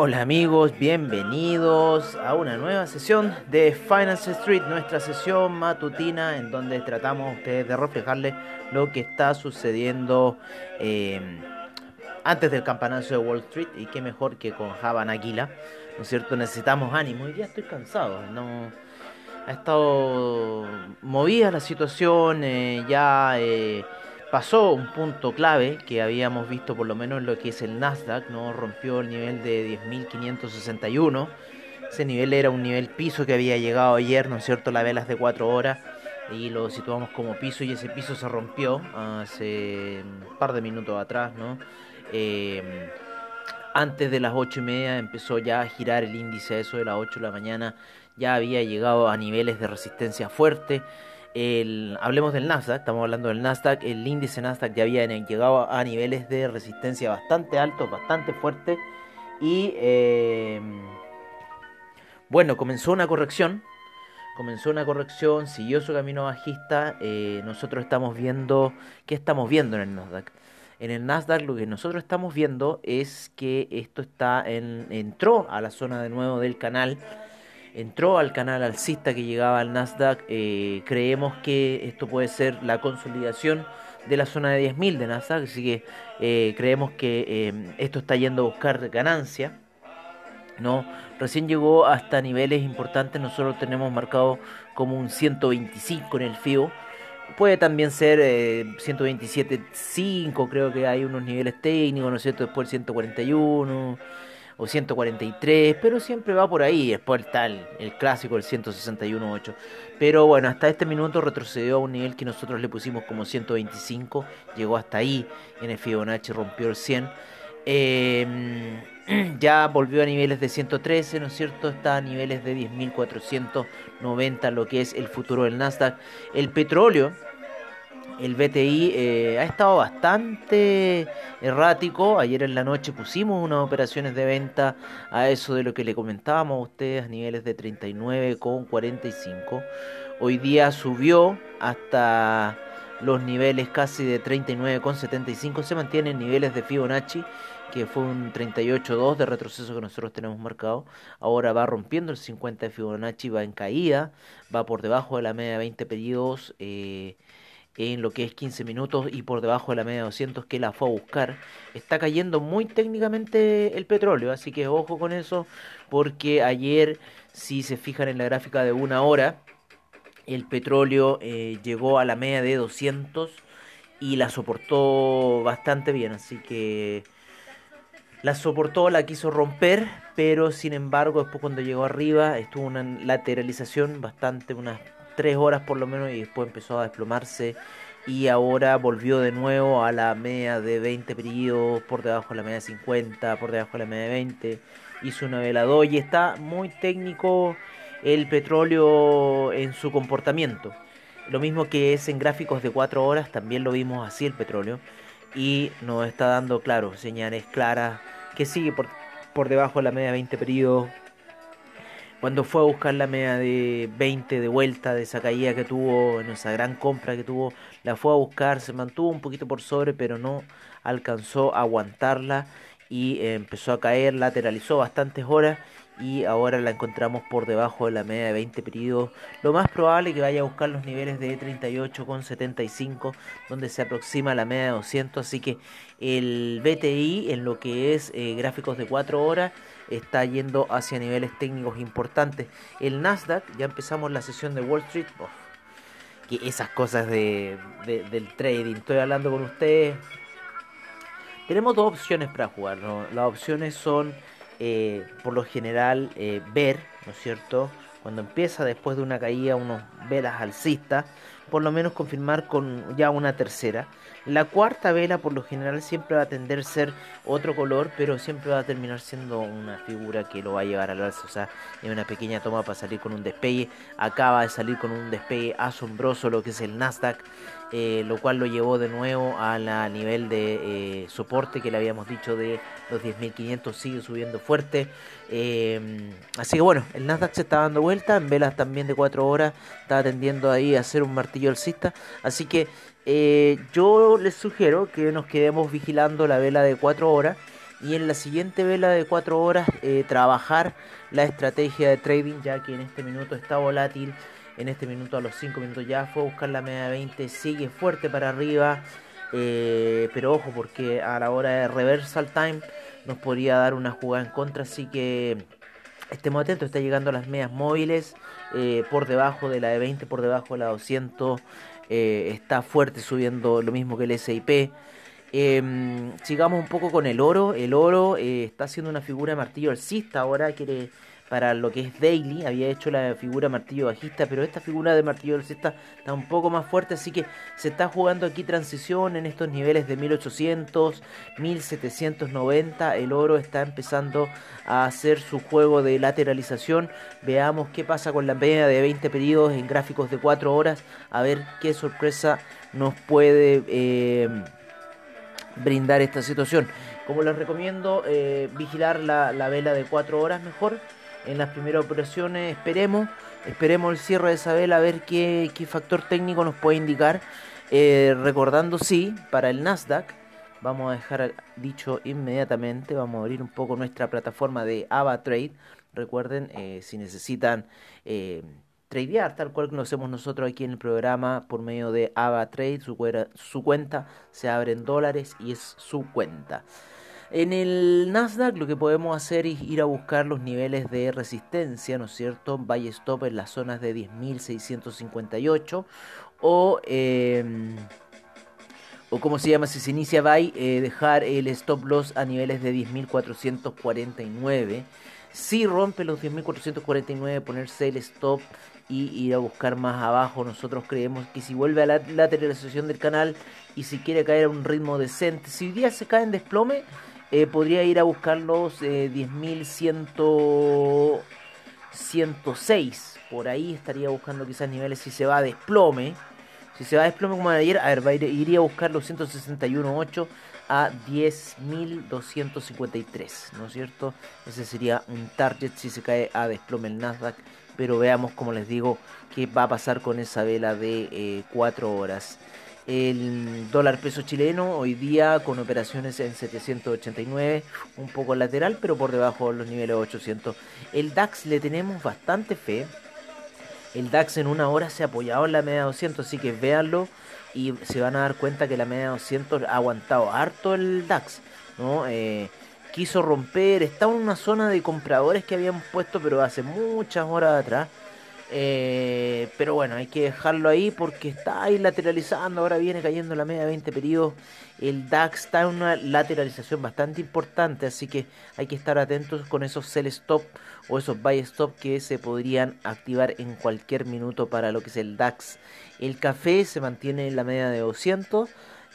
Hola amigos, bienvenidos a una nueva sesión de Finance Street, nuestra sesión matutina en donde tratamos de reflejarles lo que está sucediendo eh, antes del campanazo de Wall Street y qué mejor que con Javan Aquila, ¿no es cierto? Necesitamos ánimo y ya estoy cansado, no ha estado movida la situación, eh, ya... Eh, pasó un punto clave que habíamos visto por lo menos en lo que es el Nasdaq, no rompió el nivel de 10.561. Ese nivel era un nivel piso que había llegado ayer, ¿no es cierto? Las velas de 4 horas y lo situamos como piso y ese piso se rompió hace un par de minutos atrás, ¿no? Eh, antes de las 8 y media empezó ya a girar el índice, eso de las 8 de la mañana ya había llegado a niveles de resistencia fuerte hablemos del Nasdaq, estamos hablando del Nasdaq, el índice Nasdaq ya había llegado a niveles de resistencia bastante altos, bastante fuertes y eh, bueno, comenzó una corrección, comenzó una corrección, siguió su camino bajista, eh, nosotros estamos viendo, ¿qué estamos viendo en el Nasdaq? En el Nasdaq lo que nosotros estamos viendo es que esto está en, entró a la zona de nuevo del canal entró al canal alcista que llegaba al Nasdaq. Eh, creemos que esto puede ser la consolidación de la zona de 10.000 de Nasdaq, así que eh, creemos que eh, esto está yendo a buscar ganancia. ¿no? Recién llegó hasta niveles importantes, nosotros tenemos marcado como un 125 en el FIO. Puede también ser 127.5, creo que hay unos niveles técnicos, ¿no es cierto? Después el 141 o 143, pero siempre va por ahí. Después está el, clásico, el 161.8. Pero bueno, hasta este minuto retrocedió a un nivel que nosotros le pusimos como 125. Llegó hasta ahí. En el Fibonacci rompió el 100. Em, ya volvió a niveles de 113, ¿no es cierto? Está a niveles de 10.490, lo que es el futuro del Nasdaq. El petróleo el BTI eh, ha estado bastante errático. Ayer en la noche pusimos unas operaciones de venta a eso de lo que le comentábamos a ustedes a niveles de 39,45. Hoy día subió hasta los niveles casi de 39,75. Se mantienen niveles de Fibonacci que fue un 38.2 de retroceso que nosotros tenemos marcado. Ahora va rompiendo el 50 de Fibonacci, va en caída, va por debajo de la media de 20 periodos. Eh, en lo que es 15 minutos y por debajo de la media de 200 que la fue a buscar. Está cayendo muy técnicamente el petróleo, así que ojo con eso, porque ayer, si se fijan en la gráfica de una hora, el petróleo eh, llegó a la media de 200 y la soportó bastante bien, así que la soportó, la quiso romper, pero sin embargo después cuando llegó arriba estuvo una lateralización bastante, unas 3 horas por lo menos y después empezó a desplomarse. Y ahora volvió de nuevo a la media de 20 periodos, por debajo de la media de 50, por debajo de la media de 20, hizo una velador y está muy técnico el petróleo en su comportamiento. Lo mismo que es en gráficos de 4 horas, también lo vimos así el petróleo. Y nos está dando, claro, señales claras que sigue por, por debajo de la media de 20 periodos cuando fue a buscar la media de 20 de vuelta de esa caída que tuvo, en esa gran compra que tuvo, la fue a buscar, se mantuvo un poquito por sobre, pero no alcanzó a aguantarla y empezó a caer, lateralizó bastantes horas y ahora la encontramos por debajo de la media de 20 periodos. Lo más probable es que vaya a buscar los niveles de 38,75 donde se aproxima la media de 200, así que el BTI en lo que es eh, gráficos de 4 horas está yendo hacia niveles técnicos importantes. El Nasdaq, ya empezamos la sesión de Wall Street. que esas cosas de, del trading, estoy hablando con ustedes. Tenemos dos opciones para jugar. Las opciones son, eh, por lo general, eh, ver, ¿no es cierto? Cuando empieza después de una caída, unos velas alcistas, por lo menos confirmar con ya una tercera. La cuarta vela por lo general siempre va a tender a ser otro color, pero siempre va a terminar siendo una figura que lo va a llevar al alza. O sea, en una pequeña toma para salir con un despegue. Acaba de salir con un despegue asombroso lo que es el Nasdaq. Eh, lo cual lo llevó de nuevo a la nivel de eh, soporte que le habíamos dicho de los 10.500 sigue subiendo fuerte eh, así que bueno el Nasdaq se está dando vuelta en velas también de 4 horas está tendiendo ahí a hacer un martillo alcista así que yo les sugiero que nos quedemos vigilando la vela de 4 horas y en la siguiente vela de 4 horas trabajar la estrategia de trading ya que en este minuto está volátil. En este minuto a los 5 minutos ya fue a buscar la media 20, sigue fuerte para arriba, eh, pero ojo porque a la hora de reversal time nos podría dar una jugada en contra, así que estemos atentos, está llegando a las medias móviles eh, por debajo de la de 20, por debajo de la 200, eh, está fuerte subiendo lo mismo que el SIP. Em, sigamos un poco con el oro. El oro está haciendo una figura de martillo alcista. Ahora quiere para lo que es Daily. Había hecho la figura martillo bajista, pero esta figura de martillo alcista está un poco más fuerte, así que se está jugando aquí transición en estos niveles de 1800, 1790. El oro está empezando a hacer su juego de lateralización. Veamos qué pasa con la media de 20 pedidos en gráficos de 4 horas, a ver qué sorpresa nos puede eh, brindar esta situación. Como les recomiendo, eh, vigilar la, la vela de 4 horas mejor en las primeras operaciones. Esperemos, esperemos el cierre de esa vela a ver qué, factor técnico nos puede indicar. Eh, recordando, sí, para el Nasdaq, vamos a dejar dicho inmediatamente, vamos a abrir un poco nuestra plataforma de AvaTrade. Recuerden, eh, si necesitan eh, tradear tal cual lo hacemos nosotros aquí en el programa por medio de AvaTrade, su, su cuenta se abre en dólares y es su cuenta. En el Nasdaq lo que podemos hacer es ir a buscar los niveles de resistencia, ¿no es cierto? Buy stop en las zonas de 10.658 o... Eh, o como se llama si se inicia buy, eh, dejar el stop loss a niveles de 10.449. Si rompe los 10.449, ponerse el stop y ir a buscar más abajo. Nosotros creemos que si vuelve a la lateralización del canal y si quiere caer a un ritmo decente, si hoy día se cae en desplome, eh, podría ir a buscar los eh, 10.106. Por ahí estaría buscando quizás niveles si se va a desplome. Si se va a desplome como ayer, a ver, iría a buscar los 161.8 a 10.253, ¿no es cierto? Ese sería un target si se cae a desplome el Nasdaq. Pero veamos, como les digo, qué va a pasar con esa vela de 4 eh, horas. El dólar peso chileno hoy día con operaciones en 789, un poco lateral, pero por debajo de los niveles 800. El DAX le tenemos bastante fe. El DAX en una hora se ha apoyado en la media 200, así que véanlo y se van a dar cuenta que la media 200 ha aguantado harto el DAX. ¿no? Eh, quiso romper, estaba en una zona de compradores que habían puesto, pero hace muchas horas atrás eh, pero bueno, hay que dejarlo ahí porque está ahí lateralizando. Ahora viene cayendo la media de 20 periodos. El DAX está en una lateralización bastante importante, así que hay que estar atentos con esos sell stop o esos buy stop que se podrían activar en cualquier minuto para lo que es el DAX. El café se mantiene en la media de 200.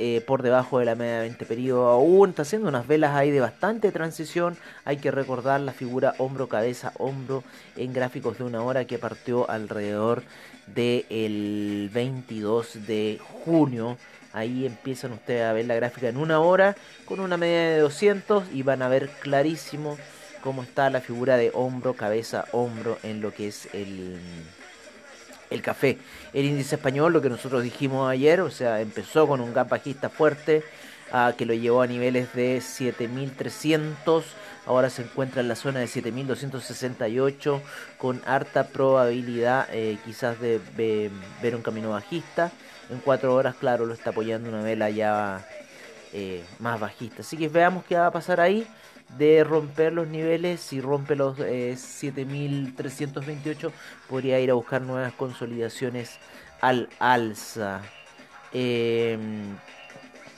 Eh, por debajo de la media de 20 periodo aún. Está haciendo unas velas ahí de bastante transición. Hay que recordar la figura hombro cabeza hombro en gráficos de una hora que partió alrededor del 22 de junio. Ahí empiezan ustedes a ver la gráfica en una hora con una media de 200 y van a ver clarísimo cómo está la figura de hombro cabeza hombro en lo que es el el café. El índice español, lo que nosotros dijimos ayer, o sea, empezó con un gap bajista fuerte ah, que lo llevó a niveles de 7300, ahora se encuentra en la zona de 7268 con harta probabilidad eh, quizás de, ver un camino bajista. En cuatro horas, claro, lo está apoyando una vela ya eh, más bajista. Así que veamos qué va a pasar ahí de romper los niveles, si rompe los 7328, eh, podría ir a buscar nuevas consolidaciones al alza. Em,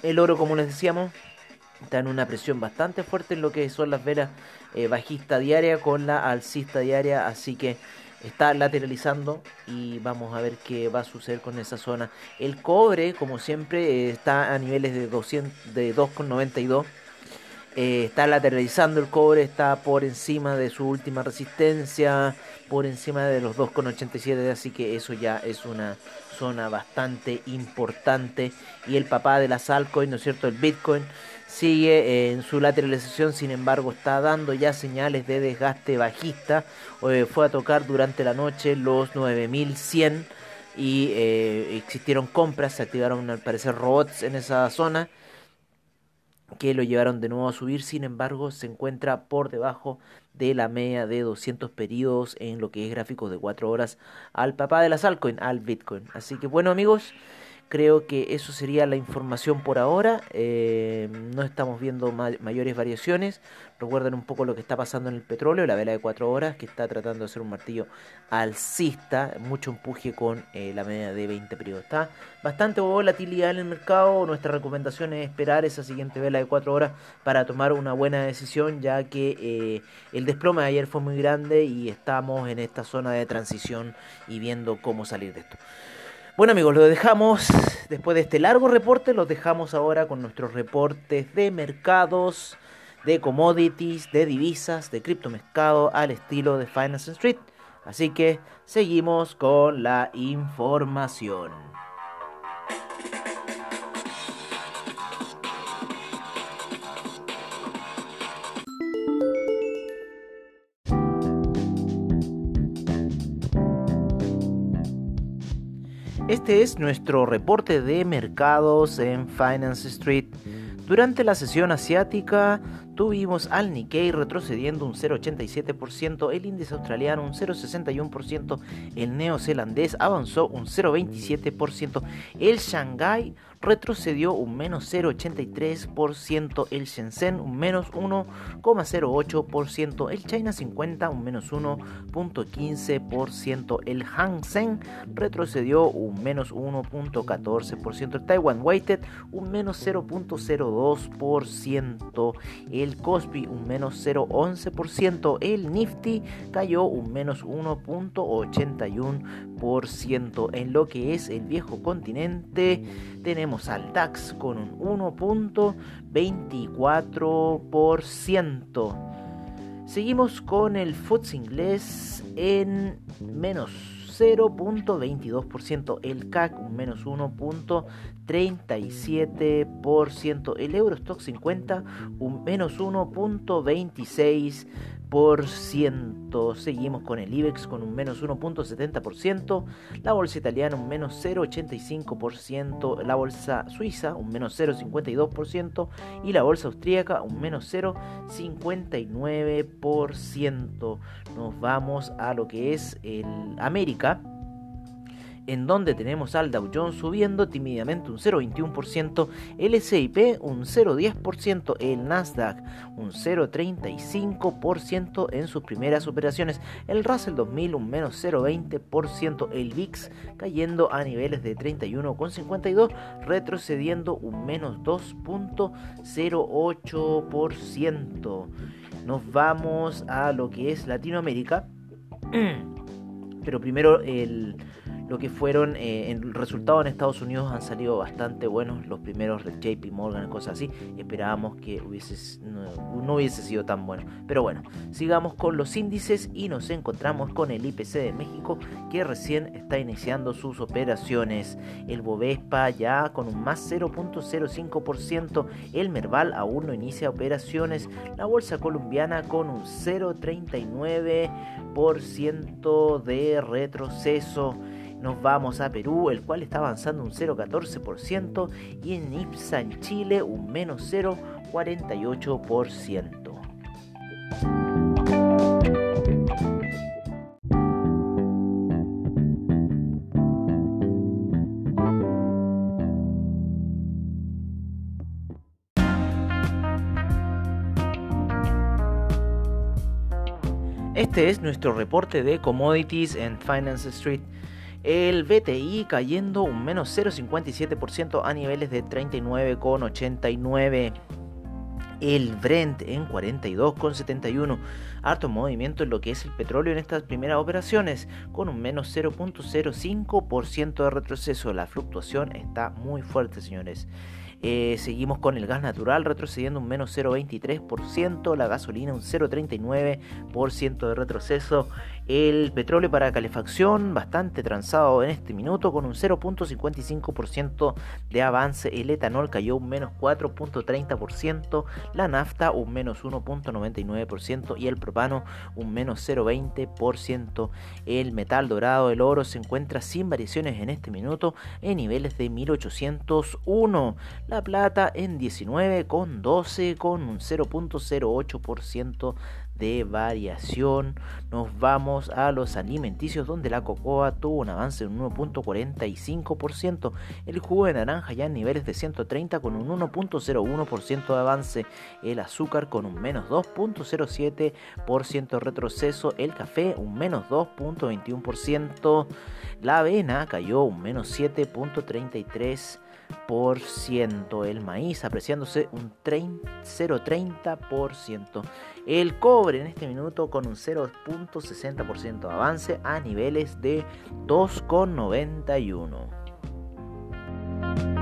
el oro, como les decíamos, está en una presión bastante fuerte en lo que son las velas eh, bajista diaria con la alcista diaria, así que está lateralizando y vamos a ver qué va a suceder con esa zona. El cobre, como siempre, está a niveles de 200 de 2,92. Eh, está lateralizando el cobre, está por encima de su última resistencia, por encima de los 2,87, así que eso ya es una zona bastante importante. Y el papá de las altcoins, ¿no es cierto? El Bitcoin sigue en su lateralización, sin embargo está dando ya señales de desgaste bajista. Eh, fue a tocar durante la noche los 9100 y eh, existieron compras, se activaron al parecer robots en esa zona que lo llevaron de nuevo a subir, sin embargo se encuentra por debajo de la media de 200 periodos en lo que es gráficos de 4 horas al papá de las altcoins, al Bitcoin. Así que bueno amigos, Creo que eso sería la información por ahora. Eh, no estamos viendo mayores variaciones. Recuerden un poco lo que está pasando en el petróleo, la vela de 4 horas, que está tratando de hacer un martillo alcista. Mucho empuje con eh, la media de 20 periodos. Está bastante volatilidad en el mercado. Nuestra recomendación es esperar esa siguiente vela de 4 horas para tomar una buena decisión, ya que eh, el desplome de ayer fue muy grande y estamos en esta zona de transición y viendo cómo salir de esto. Bueno amigos, lo dejamos después de este largo reporte, los dejamos ahora con nuestros reportes de mercados, de commodities, de divisas, de criptomercado al estilo de Finance Street. Así que seguimos con la información. Este es nuestro reporte de mercados en Finance Street. Durante la sesión asiática tuvimos al Nikkei retrocediendo un 0,87%, el índice australiano un 0,61%, el neozelandés avanzó un 0,27%, el Shanghai retrocedió un menos 0,83%, el Shenzhen un menos 1,08%, el China 50 un menos 1,15%, el Hang Seng retrocedió un menos 1,14%, el Taiwan Weighted un menos 0,02%, el Kospi un menos 0,11%, el Nifty cayó un menos 1,81%, en lo que es el viejo continente tenemos al DAX con un 1.24%. Seguimos con el FTSE inglés en menos 0.22%, el CAC un menos 1.37%, el Eurostock 50 un menos 1.26%, Seguimos con el IBEX con un menos 1.70%, la bolsa italiana un menos 0.85%, la bolsa suiza un menos 0.52% y la bolsa austríaca un menos 0.59%. Nos vamos a lo que es el América en donde tenemos al Dow Jones subiendo tímidamente un 0,21%, el S&P un 0,10%, el Nasdaq un 0,35% en sus primeras operaciones, el Russell 2000 un menos 0,20%, el VIX cayendo a niveles de 31,52, retrocediendo un menos 2,08%. Nos vamos a lo que es Latinoamérica. Pero primero el lo que fueron eh, en resultados en Estados Unidos han salido bastante buenos los primeros JP Morgan cosas así. Esperábamos que hubiese, no, hubiese sido tan bueno. Pero bueno sigamos con los índices y nos encontramos con el IPC de México que recién está iniciando sus operaciones. El Bovespa ya con un más 0.05% el Merval aún no inicia operaciones. La bolsa colombiana con un 0.39% de retroceso nos vamos a Perú, el cual está avanzando un 0,14% y en IPSA en Chile un menos 0,48%. Este es nuestro reporte de Commodities en Finance Street. El BTI cayendo un menos 0,57% a niveles de 39,89. el Brent en 42,71. Harto movimiento en lo que es el petróleo en estas primeras operaciones, con un menos 0.05% de retroceso. La fluctuación está muy fuerte, señores. Eh, seguimos con el gas natural retrocediendo un menos 0,23%, la gasolina un 0,39% de retroceso, el petróleo para calefacción bastante transado en este minuto con un 0.55% de avance, el etanol cayó un menos 4.30%, la nafta un menos 1.99% y el propano un menos 0.20%. El metal dorado, el oro se encuentra sin variaciones en este minuto en niveles de 1801. La plata en 19,12 con un 0.08% de variación. Nos vamos a los alimenticios donde la cocoa tuvo un avance de un 1.45%. El jugo de naranja ya en niveles de 130 con un 1.01% de avance. El azúcar con un menos 2.07% de retroceso. El café un menos 2.21%. La avena cayó un menos 7.33% el maíz apreciándose un 0,30%, el cobre en este minuto con un 0.60% de avance a niveles de 2,91.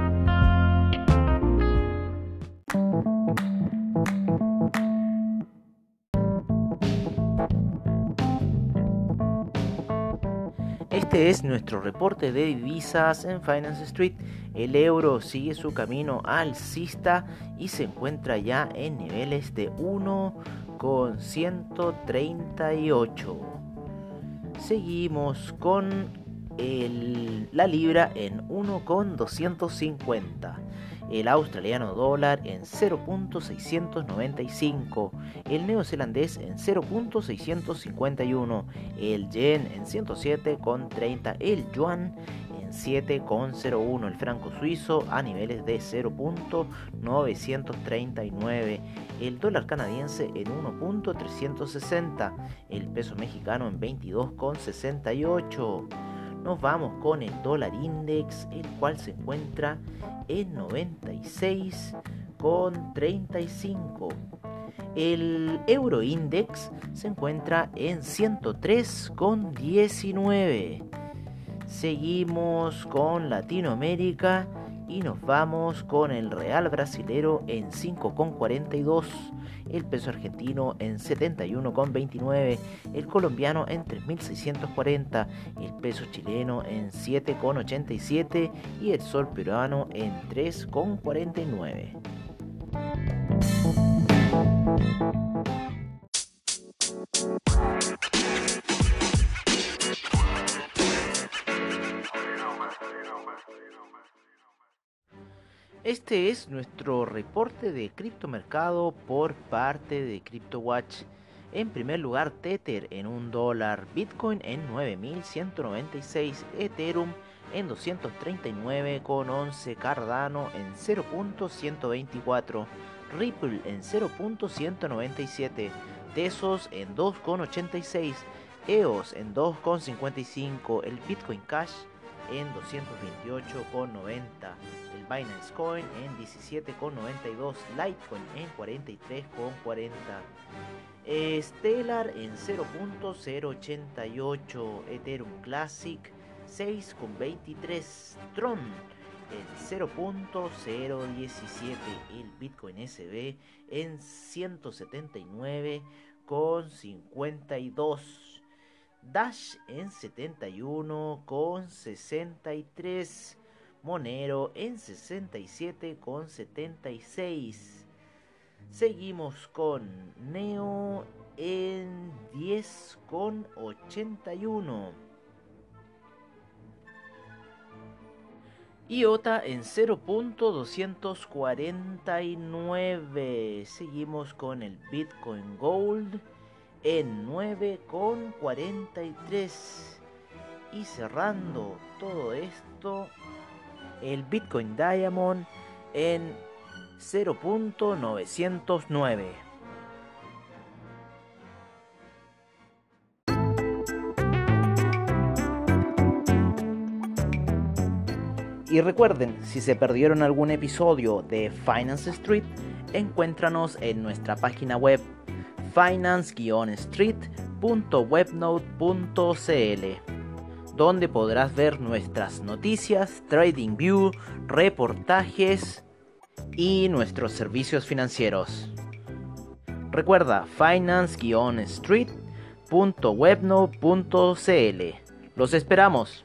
Este es nuestro reporte de divisas en Finance Street. El euro sigue su camino alcista y se encuentra ya en niveles de 1,138. Seguimos con la libra en 1,250 el australiano dólar en 0.695, el neozelandés en 0.651, el yen en 107.30, el yuan en 7.01, el franco suizo a niveles de 0.939, el dólar canadiense en 1.360, el peso mexicano en 22.68 nos vamos con el dólar index, el cual se encuentra en 96,35. El euro index se encuentra en 103,19. Seguimos con Latinoamérica y nos vamos con el real brasilero en 5,42 el peso argentino en 71,29, el colombiano en 3.640, el peso chileno en 7,87 y el sol peruano en 3,49. Este es nuestro reporte de criptomercado por parte de CryptoWatch. En primer lugar, Tether en un dólar, Bitcoin en 9196, Ethereum en 239,11, Cardano en 0.124, Ripple en 0.197, Tesos en 2,86, EOS en 2,55, el Bitcoin Cash en 228,90, el Binance Coin en 17,92, Litecoin en 43,40, Stellar en 0.088, Ethereum Classic 6,23, Tron en 0.017, el Bitcoin SB en 179,52. Dash en 71 con 63. Monero en 67 con 76. Seguimos con Neo en 10 con 81. IOTA en 0.249. Seguimos con el Bitcoin Gold en 9,43. Y cerrando todo esto, el Bitcoin Diamond en 0.909. Y recuerden, si se perdieron algún episodio de Finance Street, encuéntranos en nuestra página web finance-street.webnode.cl, donde podrás ver nuestras noticias, trading view, reportajes y nuestros servicios financieros. Recuerda finance-street.webnode.cl. Los esperamos.